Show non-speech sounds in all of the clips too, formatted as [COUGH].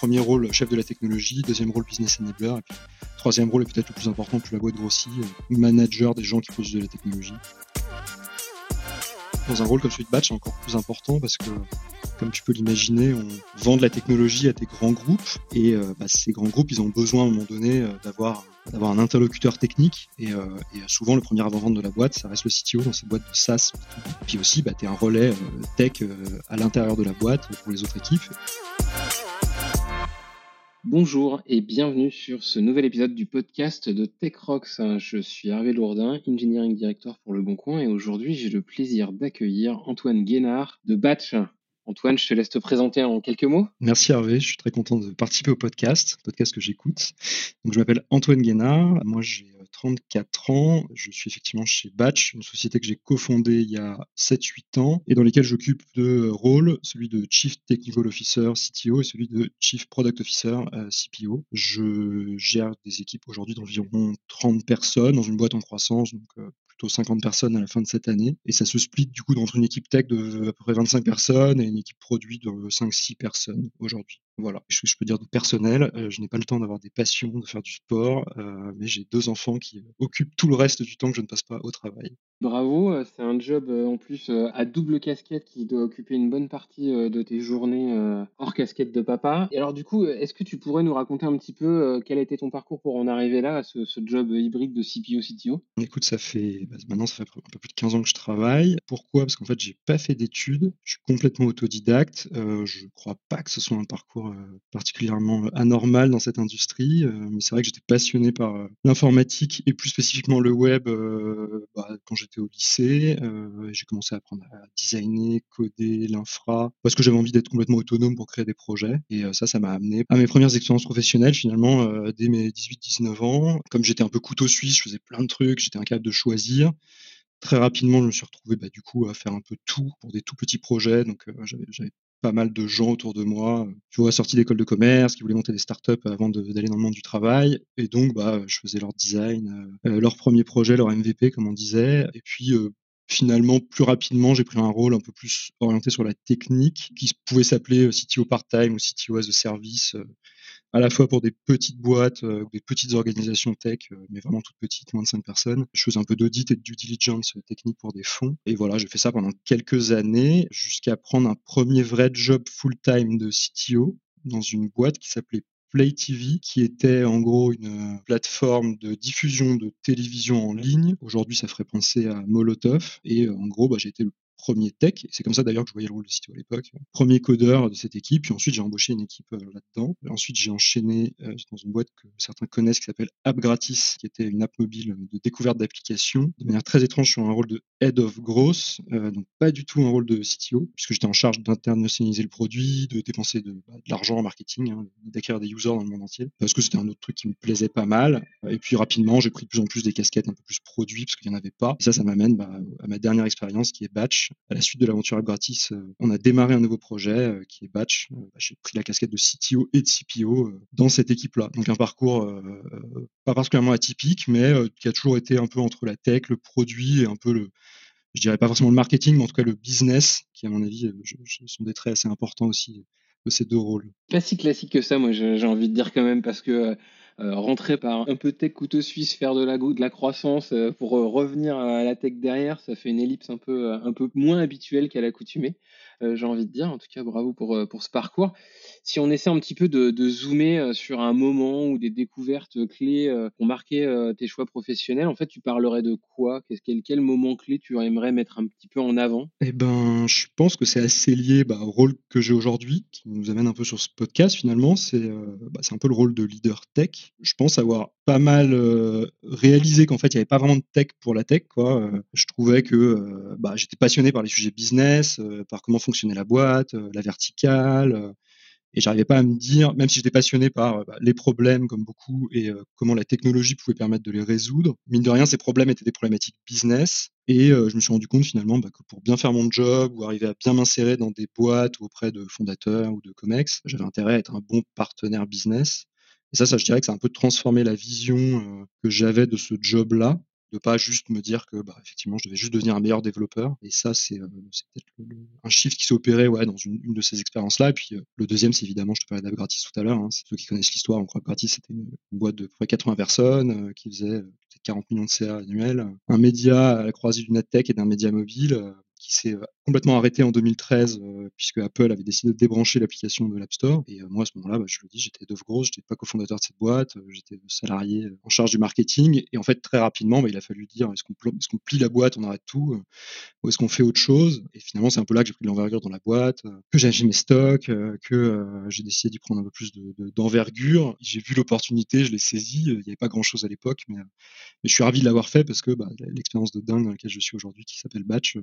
premier rôle, chef de la technologie, deuxième rôle, business enabler, et puis troisième rôle, et peut-être le plus important, plus la boîte grossit, manager des gens qui produisent de la technologie. Dans un rôle comme celui de Batch, c'est encore plus important parce que comme tu peux l'imaginer, on vend de la technologie à des grands groupes et euh, bah, ces grands groupes, ils ont besoin à un moment donné euh, d'avoir d'avoir un interlocuteur technique et, euh, souvent le premier avant-vente de la boîte, ça reste le CTO dans cette boîte de SaaS. Puis aussi, bah, tu un relais tech à l'intérieur de la boîte pour les autres équipes. Bonjour et bienvenue sur ce nouvel épisode du podcast de TechRox. Je suis Hervé Lourdin, Engineering Director pour Le Bon Coin et aujourd'hui j'ai le plaisir d'accueillir Antoine Guénard de Batch. Antoine, je te laisse te présenter en quelques mots. Merci Hervé, je suis très content de participer au podcast, podcast que j'écoute. Donc, je m'appelle Antoine Guénard, moi j'ai 34 ans, je suis effectivement chez Batch, une société que j'ai cofondée il y a 7-8 ans et dans lesquelles j'occupe deux rôles, celui de Chief Technical Officer CTO et celui de Chief Product Officer euh, CPO. Je gère des équipes aujourd'hui d'environ 30 personnes dans une boîte en croissance, donc euh, 50 personnes à la fin de cette année. Et ça se split du coup entre une équipe tech de à peu près 25 personnes et une équipe produit de 5-6 personnes aujourd'hui. Voilà. Je, je peux dire de personnel, euh, je n'ai pas le temps d'avoir des passions, de faire du sport, euh, mais j'ai deux enfants qui occupent tout le reste du temps que je ne passe pas au travail. Bravo, euh, c'est un job en plus à double casquette qui doit occuper une bonne partie de tes journées hors casquette de papa. Et alors du coup, est-ce que tu pourrais nous raconter un petit peu quel était ton parcours pour en arriver là, à ce, ce job hybride de CPO-CTO Écoute, ça fait bah, maintenant ça fait un peu plus de 15 ans que je travaille. Pourquoi? Parce qu'en fait, j'ai pas fait d'études, je suis complètement autodidacte. Euh, je crois pas que ce soit un parcours euh, particulièrement anormal dans cette industrie, euh, mais c'est vrai que j'étais passionné par euh, l'informatique et plus spécifiquement le web bah, quand j'étais au lycée. j'ai commencé à apprendre à designer, coder, l'infra, parce que j'avais envie d'être complètement autonome pour créer des projets. Et ça, ça m'a amené à mes premières expériences professionnelles finalement dès mes 18-19 ans. Comme j'étais un peu couteau suisse, je faisais plein de trucs, j'étais incapable de choisir. Très rapidement, je me suis retrouvé bah, du coup à faire un peu tout pour des tout petits projets. Donc euh, j'avais pas mal de gens autour de moi, euh, tu vois, sortis d'école de commerce, qui voulaient monter des startups avant d'aller dans le monde du travail. Et donc, bah, je faisais leur design, euh, leur premier projet, leur MVP, comme on disait. Et puis, finalement, plus rapidement, j'ai pris un rôle un peu plus orienté sur la technique, qui pouvait s'appeler CTO part-time ou CTO as a service à la fois pour des petites boîtes, euh, des petites organisations tech, euh, mais vraiment toutes petites, moins de 5 personnes. Je faisais un peu d'audit et de due diligence technique pour des fonds. Et voilà, j'ai fait ça pendant quelques années, jusqu'à prendre un premier vrai job full-time de CTO dans une boîte qui s'appelait Play TV, qui était en gros une euh, plateforme de diffusion de télévision en ligne. Aujourd'hui, ça ferait penser à Molotov. Et en gros, bah, j'ai été le premier tech. C'est comme ça d'ailleurs que je voyais le rôle de CTO à l'époque. Premier codeur de cette équipe. Puis ensuite, j'ai embauché une équipe euh, là-dedans. Ensuite, j'ai enchaîné euh, dans une boîte que certains connaissent qui s'appelle App Gratis, qui était une app mobile de découverte d'applications. De manière très étrange, sur un rôle de Head of Growth, euh, donc pas du tout un rôle de CTO, puisque j'étais en charge d'internationaliser le produit, de dépenser de, bah, l'argent en marketing, hein, d'acquérir des users dans le monde entier, parce que c'était un autre truc qui me plaisait pas mal. Et puis rapidement, j'ai pris de plus en plus des casquettes un peu plus produits, parce qu'il n'y en avait pas. Et ça, ça m'amène bah, à ma dernière expérience qui est Batch, à la suite de l'aventure gratis, euh, on a démarré un nouveau projet euh, qui est Batch. Euh, bah, j'ai pris la casquette de CTO et de CPO dans cette équipe-là. Donc un parcours pas particulièrement atypique, mais qui a toujours été un peu entre la tech, le produit et un peu le, je dirais pas forcément le marketing, mais en tout cas le business, qui à mon avis sont des traits assez importants aussi de ces deux rôles. Pas si classique que ça, moi j'ai envie de dire quand même, parce que rentrer par un peu tech couteau suisse, faire de la, de la croissance euh, pour euh, revenir à la tech derrière, ça fait une ellipse un peu, un peu moins habituelle qu'à l'accoutumée. Euh, j'ai envie de dire. En tout cas, bravo euh, pour ce parcours. Si on essaie un petit peu de, zoomer euh, sur un moment ou des découvertes clés qui ont marqué tes choix professionnels, en fait, tu parlerais de quoi? Quel, quel moment clé tu aimerais mettre un petit peu en avant? Eh ben, je pense que c'est assez lié bah, au rôle que j'ai aujourd'hui, qui nous amène un peu sur ce podcast finalement. C'est bah, un peu le rôle de leader tech. Je pense avoir pas mal réalisé qu'en fait, il n'y avait pas vraiment de tech pour la tech. Je trouvais que bah, j'étais passionné par les sujets business, par comment fonctionnait la boîte, euh, la verticale. Euh, et j'arrivais pas à me dire, même si j'étais passionné par euh, bah, les problèmes comme beaucoup et comment la technologie pouvait permettre de les résoudre, mine de rien, ces problèmes étaient des problématiques business. Et je me suis rendu compte finalement bah, que pour bien faire mon job ou arriver à bien m'insérer dans des boîtes ou auprès de fondateurs ou de COMEX, j'avais intérêt à être un bon partenaire business. Et ça, ça, je dirais que ça a un peu transformé la vision que j'avais de ce job-là de pas juste me dire que bah, effectivement je devais juste devenir un meilleur développeur. Et ça, c'est peut-être un shift qui s'est opéré ouais, dans une, de ces expériences-là. Et puis le deuxième, c'est évidemment, je te parlais d'AppGratis tout à l'heure. Hein, ceux qui connaissent l'histoire, croit que Gratis c'était une, boîte de près 80 personnes qui faisait 40 millions de CA annuels, un média à la croisée du NetTech et d'un média mobile qui s'est euh, complètement arrêté en 2013 euh, puisque Apple avait décidé de débrancher l'application de l'App Store. Et euh, moi, à ce moment-là, bah, je le dis, j'étais Dove Gross, j'étais pas cofondateur de cette boîte, j'étais salarié en charge du marketing. Et en fait, très rapidement, bah, il a fallu dire est-ce qu'on plie la boîte, on arrête tout, ou est-ce qu'on fait autre chose? Et finalement, c'est un peu là que j'ai pris de l'envergure dans la boîte, que j'ai acheté mes stocks, que j'ai décidé d'y prendre un peu plus d'envergure. De, j'ai vu l'opportunité, je l'ai saisi. Il n'y avait pas grand-chose à l'époque, mais, mais, je suis ravi de l'avoir fait parce que bah, l'expérience de dingue dans laquelle je suis aujourd'hui, qui s'appelle Batch,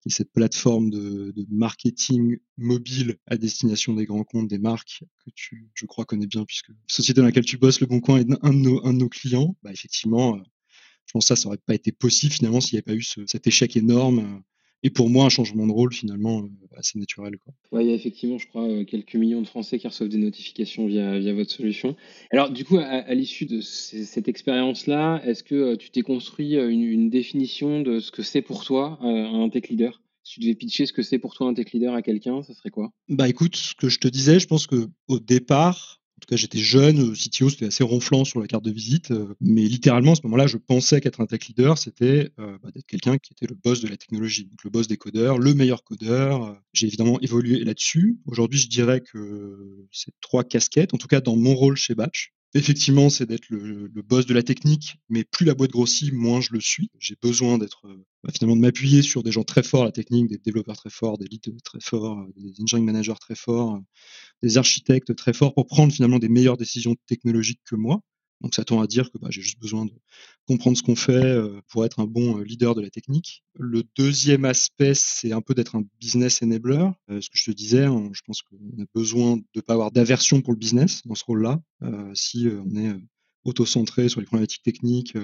qui cette plateforme de, marketing mobile à destination des grands comptes, des marques que tu, je crois, connais bien puisque la société dans laquelle tu bosses, Le Bon Coin, est un de nos, clients. Bah, effectivement, euh, je pense que ça, ça aurait pas été possible finalement s'il n'y avait pas eu ce, cet échec énorme euh, et pour moi un changement de rôle finalement euh, assez naturel. Quoi. Ouais, il y a effectivement, je crois, euh, quelques millions de Français qui reçoivent des notifications via, via votre solution. Alors du coup, à, l'issue de cette expérience-là, est-ce que euh, tu t'es construit une, une, définition de ce que c'est pour toi un tech leader? Si tu devais pitcher ce que c'est pour toi un tech leader à quelqu'un, ça serait quoi? Bah écoute, ce que je te disais, je pense que au départ, tout cas, j'étais jeune, euh, CTO, c'était assez ronflant sur la carte de visite, euh, mais littéralement, à ce moment-là, je pensais qu'être un tech leader, c'était euh, bah, d'être quelqu'un qui était le boss de la technologie, donc le boss des codeurs, le meilleur codeur. J'ai évidemment évolué là-dessus. Aujourd'hui, je dirais que c'est trois casquettes, en tout cas dans mon rôle chez Batch. Effectivement, c'est d'être le, boss de la technique, mais plus la boîte grossit, moins je le suis. J'ai besoin d'être bah, finalement de m'appuyer sur des gens très forts à la technique, des développeurs très forts, des leads très forts, des engineering managers très forts, des architectes très forts pour prendre finalement des meilleures décisions technologiques que moi. Donc ça tend à dire que bah, j'ai juste besoin de comprendre ce qu'on fait euh, pour être un bon euh, leader de la technique. Le deuxième aspect, c'est un peu d'être un business enabler. Euh, ce que je te disais, je pense qu'on a besoin de ne pas avoir d'aversion pour le business dans ce rôle-là. si on est auto-centré sur les problématiques techniques,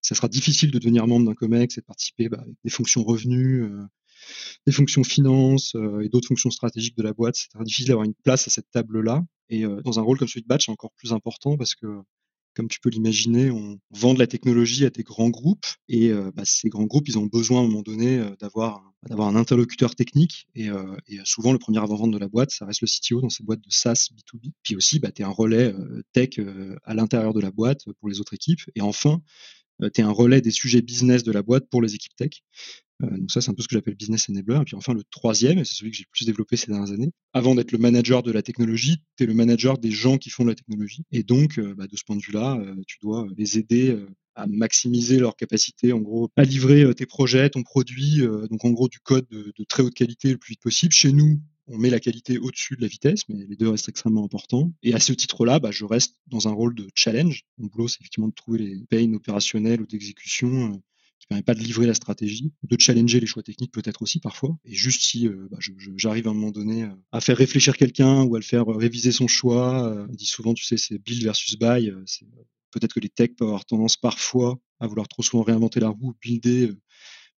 ça sera difficile de devenir membre d'un COMEX et de participer bah, avec des fonctions revenus, des fonctions finance euh, et d'autres fonctions stratégiques de la boîte. C'est très difficile d'avoir une place à cette table-là. Et euh, dans un rôle comme celui de Batch, c'est encore plus important parce que comme tu peux l'imaginer, on vend de la technologie à des grands groupes et euh, bah, ces grands groupes, ils ont besoin à un moment donné d'avoir d'avoir un interlocuteur technique et, et, souvent le premier avant-vente de la boîte, ça reste le CTO dans ces boîtes de SaaS B2B. Puis aussi, bah, tu es un relais tech à l'intérieur de la boîte pour les autres équipes. Et enfin, tu es un relais des sujets business de la boîte pour les équipes tech. Euh, donc ça, c'est un peu ce que j'appelle business enabler. Et puis enfin, le troisième, et c'est celui que j'ai le plus développé ces dernières années, avant d'être le manager de la technologie, tu es le manager des gens qui font la technologie. Et donc, euh, bah, de ce point de vue-là, euh, tu dois les aider à maximiser leur capacité, en gros, à livrer tes projets, ton produit, donc en gros du code de, de, très haute qualité le plus vite possible. Chez nous, on met la qualité au-dessus de la vitesse, mais les deux restent extrêmement importants. Et à ce titre-là, bah, je reste dans un rôle de challenge. Mon boulot, c'est effectivement de trouver les pains opérationnels ou d'exécution qui permet pas de livrer la stratégie, de challenger les choix techniques peut-être aussi parfois. Et juste si euh, bah, j'arrive à un moment donné euh, à faire réfléchir quelqu'un ou à le faire euh, réviser son choix, on dit souvent, tu sais, c'est build versus buy. peut-être que les techs peuvent avoir tendance parfois à vouloir trop souvent réinventer la roue, builder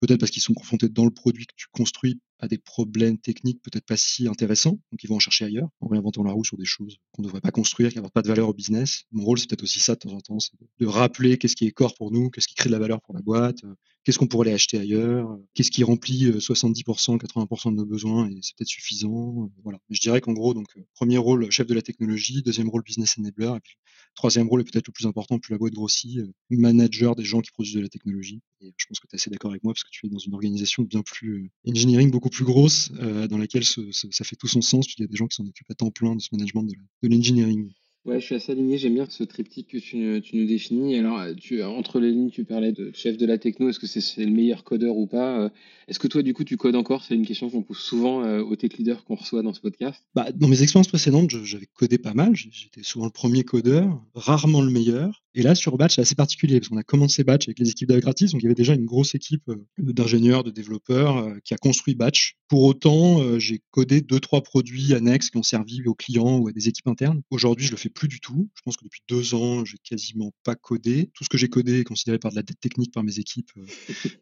peut-être parce qu'ils sont confrontés dans le produit que tu construis à des problèmes techniques peut-être pas si intéressants, donc ils vont en chercher ailleurs, en réinventant la roue sur des choses qu'on ne devrait pas construire, qui n'apportent pas de valeur au business. Mon rôle, c'est peut-être aussi ça de temps en temps, c'est de rappeler qu'est-ce qui est corps pour nous, qu'est-ce qui crée de la valeur pour la boîte, euh, qu'est-ce qu'on pourrait aller acheter ailleurs, euh, qu'est-ce qui remplit 70%, euh, 80% de nos besoins et c'est peut-être suffisant. Voilà. Mais je dirais qu'en gros, donc premier rôle chef de la technologie, deuxième rôle business enabler, et puis troisième rôle est peut-être le plus important, plus la boîte grossit, manager des gens qui produisent de la technologie. Et je pense que tu es assez d'accord avec moi parce que tu es dans une organisation bien plus engineering, beaucoup plus grosse, euh, dans laquelle ça fait tout son sens, puisqu'il y a des gens qui s'en occupent à temps plein de ce management de l'engineering. Ouais, je suis assez aligné. J'aime bien ce triptyque que tu, tu nous définis. Alors, tu, entre les lignes, tu parlais de chef de la techno. Est-ce que c'est le meilleur codeur ou pas euh, Est-ce que toi, du coup, tu codes encore? C'est une question qu'on pose souvent euh, aux tech leaders qu'on reçoit dans ce podcast. Bah, dans mes expériences précédentes, j'avais codé pas mal. J'étais souvent le premier codeur, rarement le meilleur. Et là, sur Batch, c'est assez particulier parce qu'on a commencé Batch avec les équipes d'Agratis, donc il y avait déjà une grosse équipe euh, d'ingénieurs, de développeurs euh, qui a construit Batch. Pour autant, euh, j'ai codé deux, trois produits annexes qui ont servi aux clients ou à des équipes internes. Aujourd'hui, je le fais plus du tout. Je pense que depuis deux ans, j'ai quasiment pas codé. Tout ce que j'ai codé est considéré par de la dette technique par mes équipes,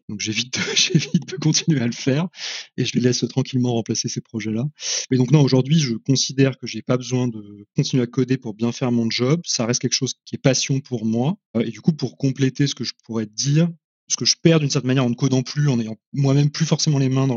donc j'évite de, [LAUGHS] de continuer à le faire et je les laisse tranquillement remplacer ces projets-là. Mais donc non, aujourd'hui, je considère que j'ai pas besoin de continuer à coder pour bien faire mon job. Ça reste quelque chose qui est passion pour moi. Euh, et du coup, pour compléter ce que je pourrais dire, ce que je perds d'une certaine manière en ne codant plus, en ayant moi-même plus forcément les mains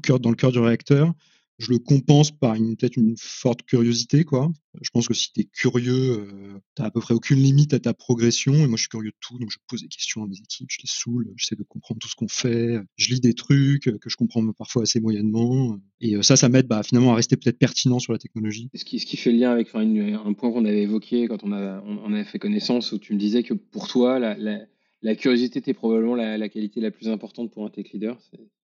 cœur, dans le cœur du réacteur, je le compense par une, peut-être une forte curiosité, quoi. Je pense que si tu es curieux, euh, tu à peu près aucune limite à ta progression. Et moi, je suis curieux de tout, donc je pose des questions à mes équipes, je les saoule, j'essaie de comprendre tout ce qu'on fait, je lis des trucs que je comprends parfois assez moyennement. Et euh, ça, ça m'aide bah, finalement à rester peut-être pertinent sur la technologie. Ce qui, ce qui fait le lien avec un point qu'on avait évoqué quand on, a, on, fait connaissance, où tu me disais que pour toi, la, la, curiosité était probablement la, la, qualité la plus importante pour un tech leader.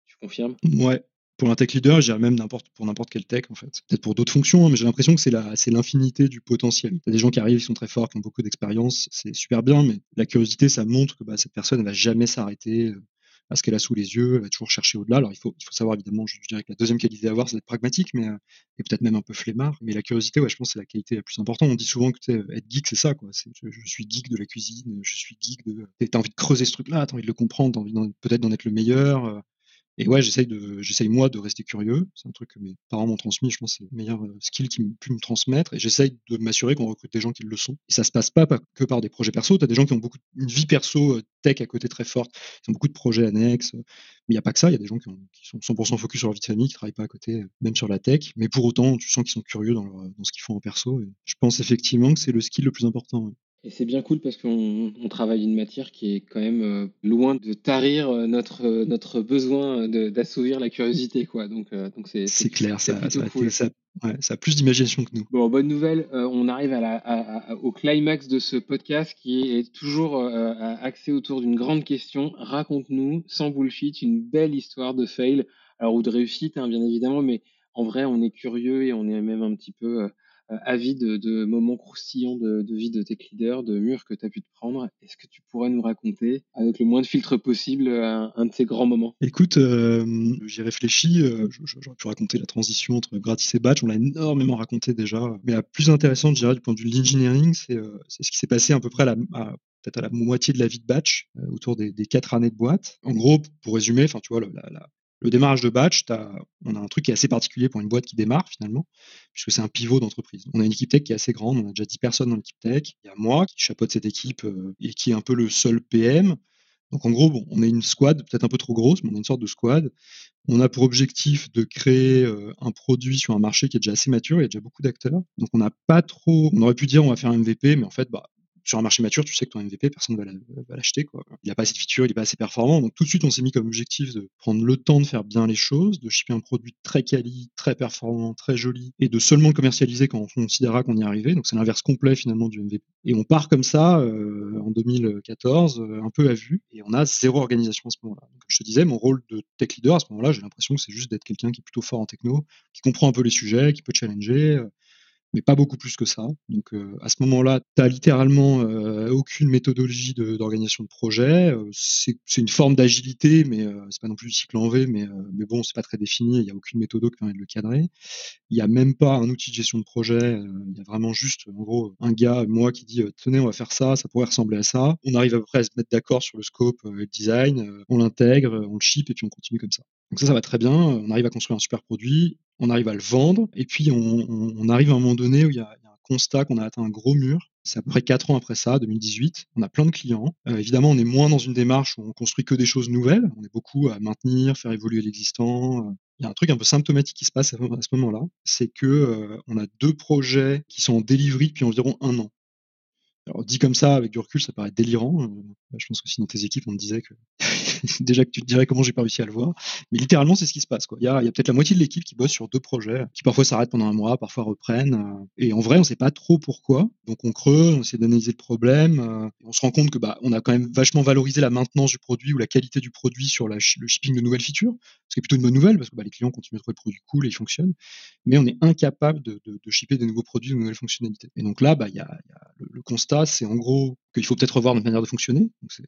Tu confirmes? Ouais, pour un tech leader, je dirais même pour n'importe quel tech, en fait. Peut-être pour d'autres fonctions, hein, mais j'ai l'impression que c'est, l'infinité du potentiel. Il y a des gens qui arrivent, qui sont très forts, qui ont beaucoup d'expérience, c'est super bien, mais la curiosité, ça montre que bah, cette personne ne va jamais s'arrêter euh, à ce qu'elle a sous les yeux, elle va toujours chercher au-delà. Alors il faut, savoir évidemment, je, dirais que la deuxième qualité à avoir, c'est d'être pragmatique, mais euh, peut-être même un peu flemmard. Mais la curiosité, ouais, je pense que c'est la qualité la plus importante. On dit souvent que être geek, c'est ça, quoi. Je, suis geek de la cuisine, je suis geek de. T'as envie de creuser ce truc-là, t'as envie de le comprendre, t'as envie peut-être d'en être le meilleur. Euh, et ouais, j'essaye de, j'essaye moi de rester curieux. C'est un truc que mes parents m'ont transmis. Je pense c'est le meilleur euh, skill qu'ils pu me transmettre. Et j'essaye de m'assurer qu'on recrute des gens qui le sont. Et ça se passe pas, que par des projets perso. Tu as des gens qui ont beaucoup une vie perso euh, tech à côté très forte. Ils ont beaucoup de projets annexes. Mais il n'y a pas que ça. Il y a des gens qui, sont 100% focus sur leur vie de famille, qui travaillent pas à côté, euh, même sur la tech. Mais pour autant, tu sens qu'ils sont curieux dans, dans ce qu'ils font en perso. Et je pense effectivement que c'est le skill le plus important. Et c'est bien cool parce qu'on travaille une matière qui est quand même euh, loin de tarir euh, notre, euh, notre besoin d'assouvir la curiosité. Quoi. Donc, donc c'est, clair, ça, ça, cool. ça, ouais, ça, a plus d'imagination que nous. Bon, bonne nouvelle, on arrive à la, au climax de ce podcast qui est toujours axé autour d'une grande question. Raconte-nous, sans bullshit, une belle histoire de fail, alors ou de réussite, hein, bien évidemment, mais en vrai, on est curieux et on est même un petit peu avis de, moments croustillants de, vie de tech leader, de murs que tu as pu te prendre. Est-ce que tu pourrais nous raconter, avec le moins de filtres possible, un, de ces grands moments? Écoute, euh, j'y réfléchis. Euh, j'aurais pu raconter la transition entre Gratis et Batch. On l'a énormément raconté déjà. Mais la plus intéressante, je dirais, du point de vue de l'engineering, c'est ce qui s'est passé à peu près à la, peut-être à la moitié de la vie de batch, autour des, quatre années de boîte. En gros, pour résumer, enfin, tu vois, la, le démarrage de batch, on a un truc qui est assez particulier pour une boîte qui démarre finalement, puisque c'est un pivot d'entreprise. On a une équipe tech qui est assez grande, on a déjà 10 personnes dans l'équipe tech. Il y a moi qui chapeaute cette équipe euh, et qui est un peu le seul PM. Donc en gros, on est une squad, peut-être un peu trop grosse, mais on est une sorte de squad. On a pour objectif de créer euh, un produit sur un marché qui est déjà assez mature, il y a déjà beaucoup d'acteurs. Donc on n'a pas trop, on aurait pu dire on va faire un MVP, mais en fait, bah, sur un marché mature, tu sais que ton MVP, personne ne va l'acheter. Il n'a pas assez de features, il n'est pas assez performant. Donc tout de suite, on s'est mis comme objectif de prendre le temps de faire bien les choses, de shipper un produit très quali, très performant, très joli, et de seulement le commercialiser quand on considérera qu'on y est arrivé. Donc c'est l'inverse complet finalement du MVP. Et on part comme ça euh, en 2014, euh, un peu à vue, et on a zéro organisation à ce moment-là. comme je te disais, mon rôle de tech leader à ce moment-là, j'ai l'impression que c'est juste d'être quelqu'un qui est plutôt fort en techno, qui comprend un peu les sujets, qui peut challenger, euh, mais pas beaucoup plus que ça. Donc euh, à ce moment-là, tu as littéralement euh, aucune méthodologie d'organisation de, projet. Euh, c'est une forme d'agilité, mais c'est pas non plus du cycle en V, mais, mais bon, c'est pas très défini, il n'y a aucune méthode qui permet de le cadrer. Il n'y a même pas un outil de gestion de projet, il y a vraiment juste, en gros, un gars, moi, qui dit tenez, on va faire ça, ça pourrait ressembler à ça. On arrive à peu près à se mettre d'accord sur le scope et le design, on l'intègre, on le ship et puis on continue comme ça. Donc ça, ça va très bien. On arrive à construire un super produit, on arrive à le vendre, et puis on, arrive à un moment donné où il y a, un constat qu'on a atteint un gros mur. C'est à peu près 4 ans après ça, 2018. On a plein de clients. Euh, évidemment, on est moins dans une démarche où on construit que des choses nouvelles. On est beaucoup à maintenir, faire évoluer l'existant. Il y a un truc un peu symptomatique qui se passe à ce moment-là, c'est que euh, on a deux projets qui sont en delivery depuis environ un an. Alors dit comme ça, avec du recul, ça paraît délirant. Euh, je pense que si dans tes équipes, on te disait que [LAUGHS] déjà que tu te dirais comment j'ai pas réussi à le voir. Mais littéralement, c'est ce qui se passe. Quoi. Il y a, peut-être la moitié de l'équipe qui bosse sur deux projets, qui parfois s'arrêtent pendant un mois, parfois reprennent. Euh, et en vrai, on sait pas trop pourquoi. Donc on creuse, on essaie d'analyser le problème. Euh, on se rend compte que bah, on a quand même vachement valorisé la maintenance du produit ou la qualité du produit sur le shipping de nouvelles features. Ce qui est plutôt une bonne nouvelle parce que bah, les clients continuent à trouver le produit cool et il fonctionne. Mais on est incapable de, de, de shipper des nouveaux produits, de nouvelles fonctionnalités. Et donc là, bah, y a, le, le constat, c'est en gros qu'il faut peut-être revoir notre manière de fonctionner. C'est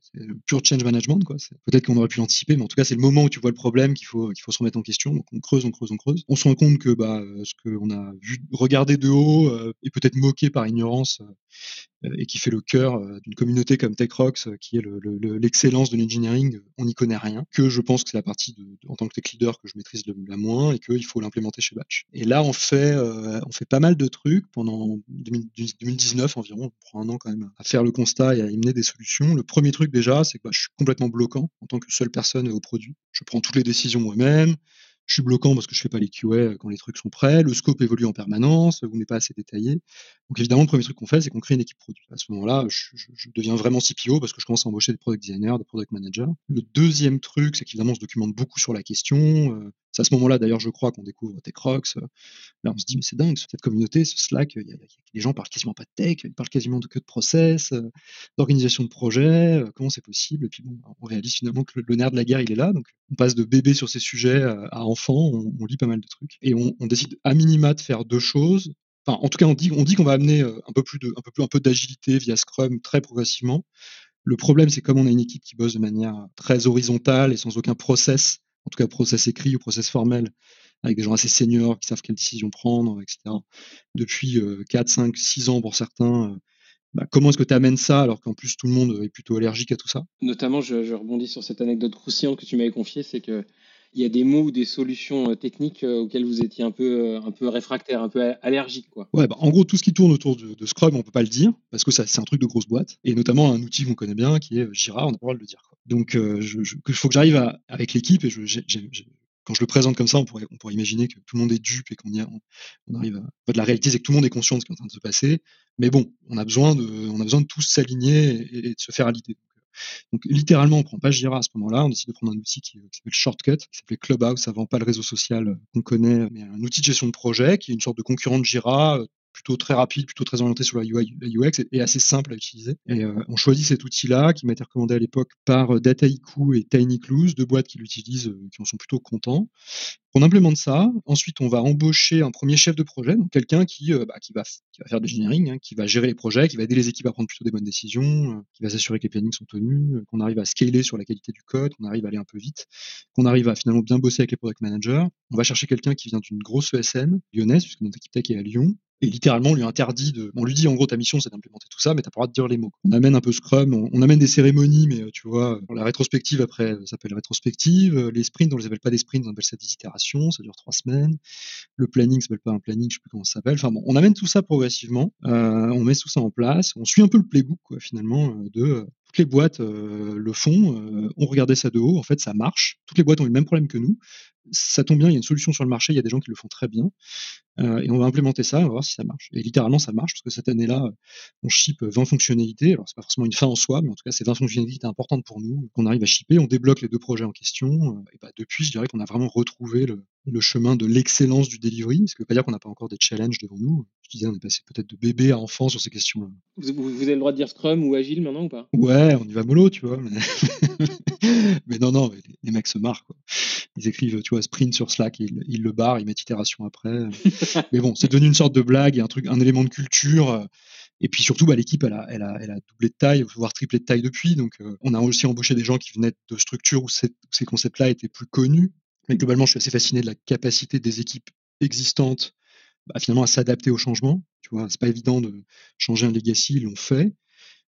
pure change management. Peut-être qu'on aurait pu l'anticiper, mais en tout cas, c'est le moment où tu vois le problème qu'il faut, se remettre en question. Donc on creuse, on creuse, on creuse. On se rend compte que bah, ce qu'on a vu regarder de haut euh, est peut-être moqué par ignorance. Euh, et qui fait le cœur d'une communauté comme TechRox, qui est l'excellence de l'engineering, on n'y connaît rien, que je pense que c'est la partie de, en tant que tech leader que je maîtrise le, la moins et qu'il faut l'implémenter chez Batch. Et là, on fait, on fait pas mal de trucs pendant 2019 environ, on prend un an quand même à faire le constat et à y mener des solutions. Le premier truc déjà, c'est que bah, je suis complètement bloquant en tant que seule personne au produit. Je prends toutes les décisions moi-même, je suis bloquant parce que je fais pas les QA quand les trucs sont prêts. Le scope évolue en permanence, vous n'est pas assez détaillé. Donc évidemment, le premier truc qu'on fait, c'est qu'on crée une équipe produit. À ce moment-là, je, deviens vraiment CPO parce que je commence à embaucher des product designers, des product managers. Le deuxième truc, c'est qu'évidemment, on se documente beaucoup sur la question. Euh, c'est à ce moment-là, d'ailleurs, je crois qu'on découvre TechRox. Là, on se dit, mais c'est dingue, cette communauté, ce Slack, y a, les gens parlent quasiment pas de tech, ils parlent quasiment que de process, euh, d'organisation de projet, euh, comment c'est possible. Et puis, on réalise finalement que le, nerf de la guerre, il est là. Donc, on passe de bébé sur ces sujets à enfant, on, lit pas mal de trucs. Et on, décide à minima de faire deux choses. Enfin, en tout cas, on dit, on dit qu'on va amener euh, un peu plus d'agilité via Scrum très progressivement. Le problème, c'est comme on a une équipe qui bosse de manière très horizontale et sans aucun process, en tout cas process écrit ou process formel, avec des gens assez seniors qui savent quelles décisions prendre, etc. Depuis 4, 5, 6 ans pour certains. Euh, bah, comment est-ce que tu amènes ça alors qu'en plus tout le monde est plutôt allergique à tout ça? Notamment, je, je, rebondis sur cette anecdote croustillante que tu m'avais confiée, c'est que il y a des mots ou des solutions euh, techniques euh, auxquelles vous étiez un peu, un peu réfractaire, un peu allergique, quoi. Ouais, bah, en gros, tout ce qui tourne autour de, Scrum, on peut pas le dire parce que c'est un truc de grosse boîte et notamment un outil qu'on connaît bien qui est Jira, on a pas le droit de le dire. Donc, je, faut que j'arrive avec l'équipe et je, quand je le présente comme ça, on pourrait, on pourrait imaginer que tout le monde est dupe et qu'on arrive à. La réalité, c'est que tout le monde est conscient de ce qui est en train de se passer. Mais bon, on a besoin de, on a besoin tous s'aligner et, de se faire à l'idée. Donc, littéralement, on prend pas Jira à ce moment-là. On décide de prendre un outil qui, s'appelle Shortcut, qui s'appelait Clubhouse avant, pas le réseau social qu'on connaît, mais un outil de gestion de projet qui est une sorte de concurrent de Jira, plutôt très rapide, plutôt très orienté sur la UI, la UX et, assez simple à utiliser. Et euh, on choisit cet outil-là qui m'a été recommandé à l'époque par euh, Dataiku et Tiny Clues, deux boîtes qui l'utilisent, euh, qui en sont plutôt contents. On implémente ça. Ensuite, on va embaucher un premier chef de projet, donc quelqu'un qui, bah, qui, va, qui va faire de l'engineering, hein, qui va gérer les projets, qui va aider les équipes à prendre plutôt des bonnes décisions, qui va s'assurer que les plannings sont tenus, qu'on arrive à scaler sur la qualité du code, qu'on arrive à aller un peu vite, qu'on arrive à finalement bien bosser avec les product managers. On va chercher quelqu'un qui vient d'une grosse ESN lyonnaise, puisque notre équipe tech est à Lyon, et littéralement on lui interdit de. On lui dit en gros ta mission c'est d'implémenter tout ça, mais t'as pas le droit de dire les mots. On amène un peu Scrum, on, amène des cérémonies, mais euh, tu vois, la rétrospective après, ça s'appelle rétrospective. Euh, les sprints, on les appelle pas des sprints, on appelle ça des itérations, ça dure trois semaines. Le planning s'appelle pas un planning, je sais plus comment ça s'appelle. Enfin bon, on amène tout ça progressivement, euh, on met tout ça en place, on suit un peu le playbook finalement de toutes les boîtes le font, on regardait ça de haut, en fait ça marche. Toutes les boîtes ont eu le même problème que nous ça tombe bien, il y a une solution sur le marché, il y a des gens qui le font très bien, euh, et on va implémenter ça, on va voir si ça marche. Et littéralement, ça marche, parce que cette année-là, on ship 20 fonctionnalités, alors c'est pas forcément une fin en soi, mais en tout cas, c'est 20 fonctionnalités importantes pour nous, qu'on arrive à shipper, on débloque les deux projets en question, euh, et bah, depuis, je dirais qu'on a vraiment retrouvé le, le chemin de l'excellence du delivery, ce qui veut pas dire qu'on n'a pas encore des challenges devant nous. Je disais, on est passé peut-être de bébé à enfant sur ces questions-là. Vous, vous, avez le droit de dire Scrum ou Agile maintenant ou pas? Ouais, on y va mollo, tu vois. Mais, [LAUGHS] non, non, les, mecs se marrent. Quoi. Ils écrivent, tu vois, sprint sur Slack, ils, ils le barrent, ils mettent itération après. [LAUGHS] mais bon, c'est devenu une sorte de blague, un truc, un élément de culture. Et puis surtout, bah, l'équipe, elle a, elle, a, elle a doublé de taille, voire triplé de taille depuis. Donc, euh, on a aussi embauché des gens qui venaient de structures où, ces concepts-là étaient plus connus. Mais globalement, je suis assez fasciné de la capacité des équipes existantes bah, finalement à s'adapter au changement. Tu vois, c'est pas évident de changer un legacy, ils l'ont fait.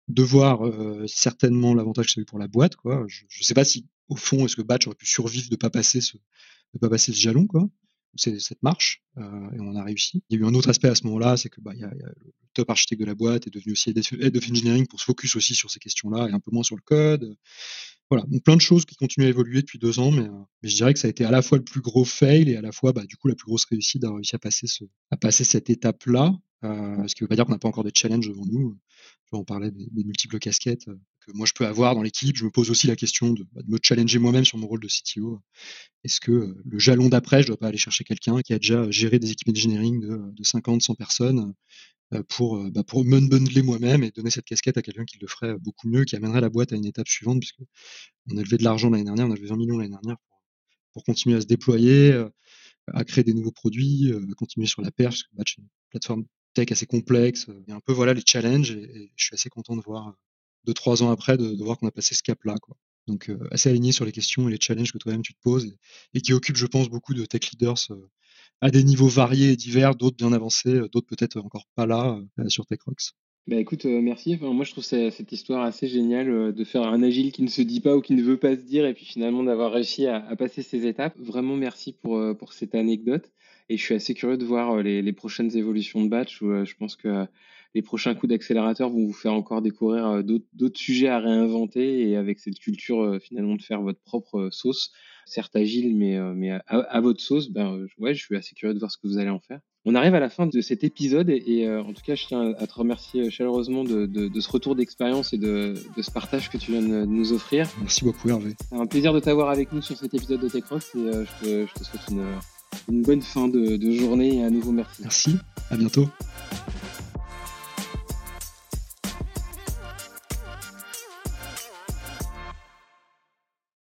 De voir euh, certainement l'avantage que ça a eu pour la boîte. Quoi. Je ne sais pas si, au fond, est-ce que Batch aurait pu survivre de pas passer ce, de pas passer ce jalon. Quoi. C'est cette marche euh, et on a réussi. Il y a eu un autre aspect à ce moment-là, c'est que bah, y a, y a le top architecte de la boîte est devenu aussi head of engineering pour se focus aussi sur ces questions-là et un peu moins sur le code. Voilà, donc plein de choses qui continuent à évoluer depuis deux ans, mais, euh, mais, je dirais que ça a été à la fois le plus gros fail et à la fois, bah, du coup, la plus grosse réussite d'avoir réussi à passer, ce, à passer cette étape-là. Euh, ce qui ne veut pas dire qu'on n'a pas encore des challenges devant nous. On parlait des, des, multiples casquettes euh, que moi je peux avoir dans l'équipe. Je me pose aussi la question de, bah, me challenger moi-même sur mon rôle de CTO. Est-ce que euh, le jalon d'après, je ne dois pas aller chercher quelqu'un qui a déjà géré des équipes d'engineering de, de 50, 100 personnes pour, bah, me bundler moi-même et donner cette casquette à quelqu'un qui le ferait beaucoup mieux, qui amènerait la boîte à une étape suivante, puisque on a levé de l'argent l'année dernière, on a levé 20 millions l'année dernière pour, pour, continuer à se déployer, à créer des nouveaux produits, à continuer sur la perche, parce que c'est une plateforme tech assez complexe, et un peu voilà les challenges, et, je suis assez content de voir, deux, trois ans après, de, voir qu'on a passé ce cap-là. Quoi. Donc assez aligné sur les questions et les challenges que toi-même tu te poses, et, qui occupent, je pense, beaucoup de tech leaders à des niveaux variés et divers, d'autres bien avancés, euh, d'autres peut-être encore pas là euh, sur TechRox. Bah écoute, euh, merci. Moi, je trouve cette histoire assez géniale euh, de faire un agile qui ne se dit pas ou qui ne veut pas se dire, et puis finalement d'avoir réussi à, à passer ces étapes. Vraiment merci pour, euh, pour cette anecdote. Et je suis assez curieux de voir euh, les, les prochaines évolutions de batch, où euh, je pense que euh, les prochains coups d'accélérateur vont vous faire encore découvrir d'autres sujets à réinventer, et avec cette culture finalement de faire votre propre sauce, certes agile, mais, mais à, à votre sauce, ben, ouais, je suis assez curieux de voir ce que vous allez en faire. On arrive à la fin de cet épisode et, et, en tout cas, je tiens à te remercier chaleureusement de, de- de ce retour d'expérience et de, de ce partage que tu viens de nous offrir. Merci beaucoup Hervé. C'est un plaisir de t'avoir avec nous sur cet épisode de Techrox et je, te, je te souhaite une, une bonne fin de, journée et à nouveau merci. Merci, à bientôt.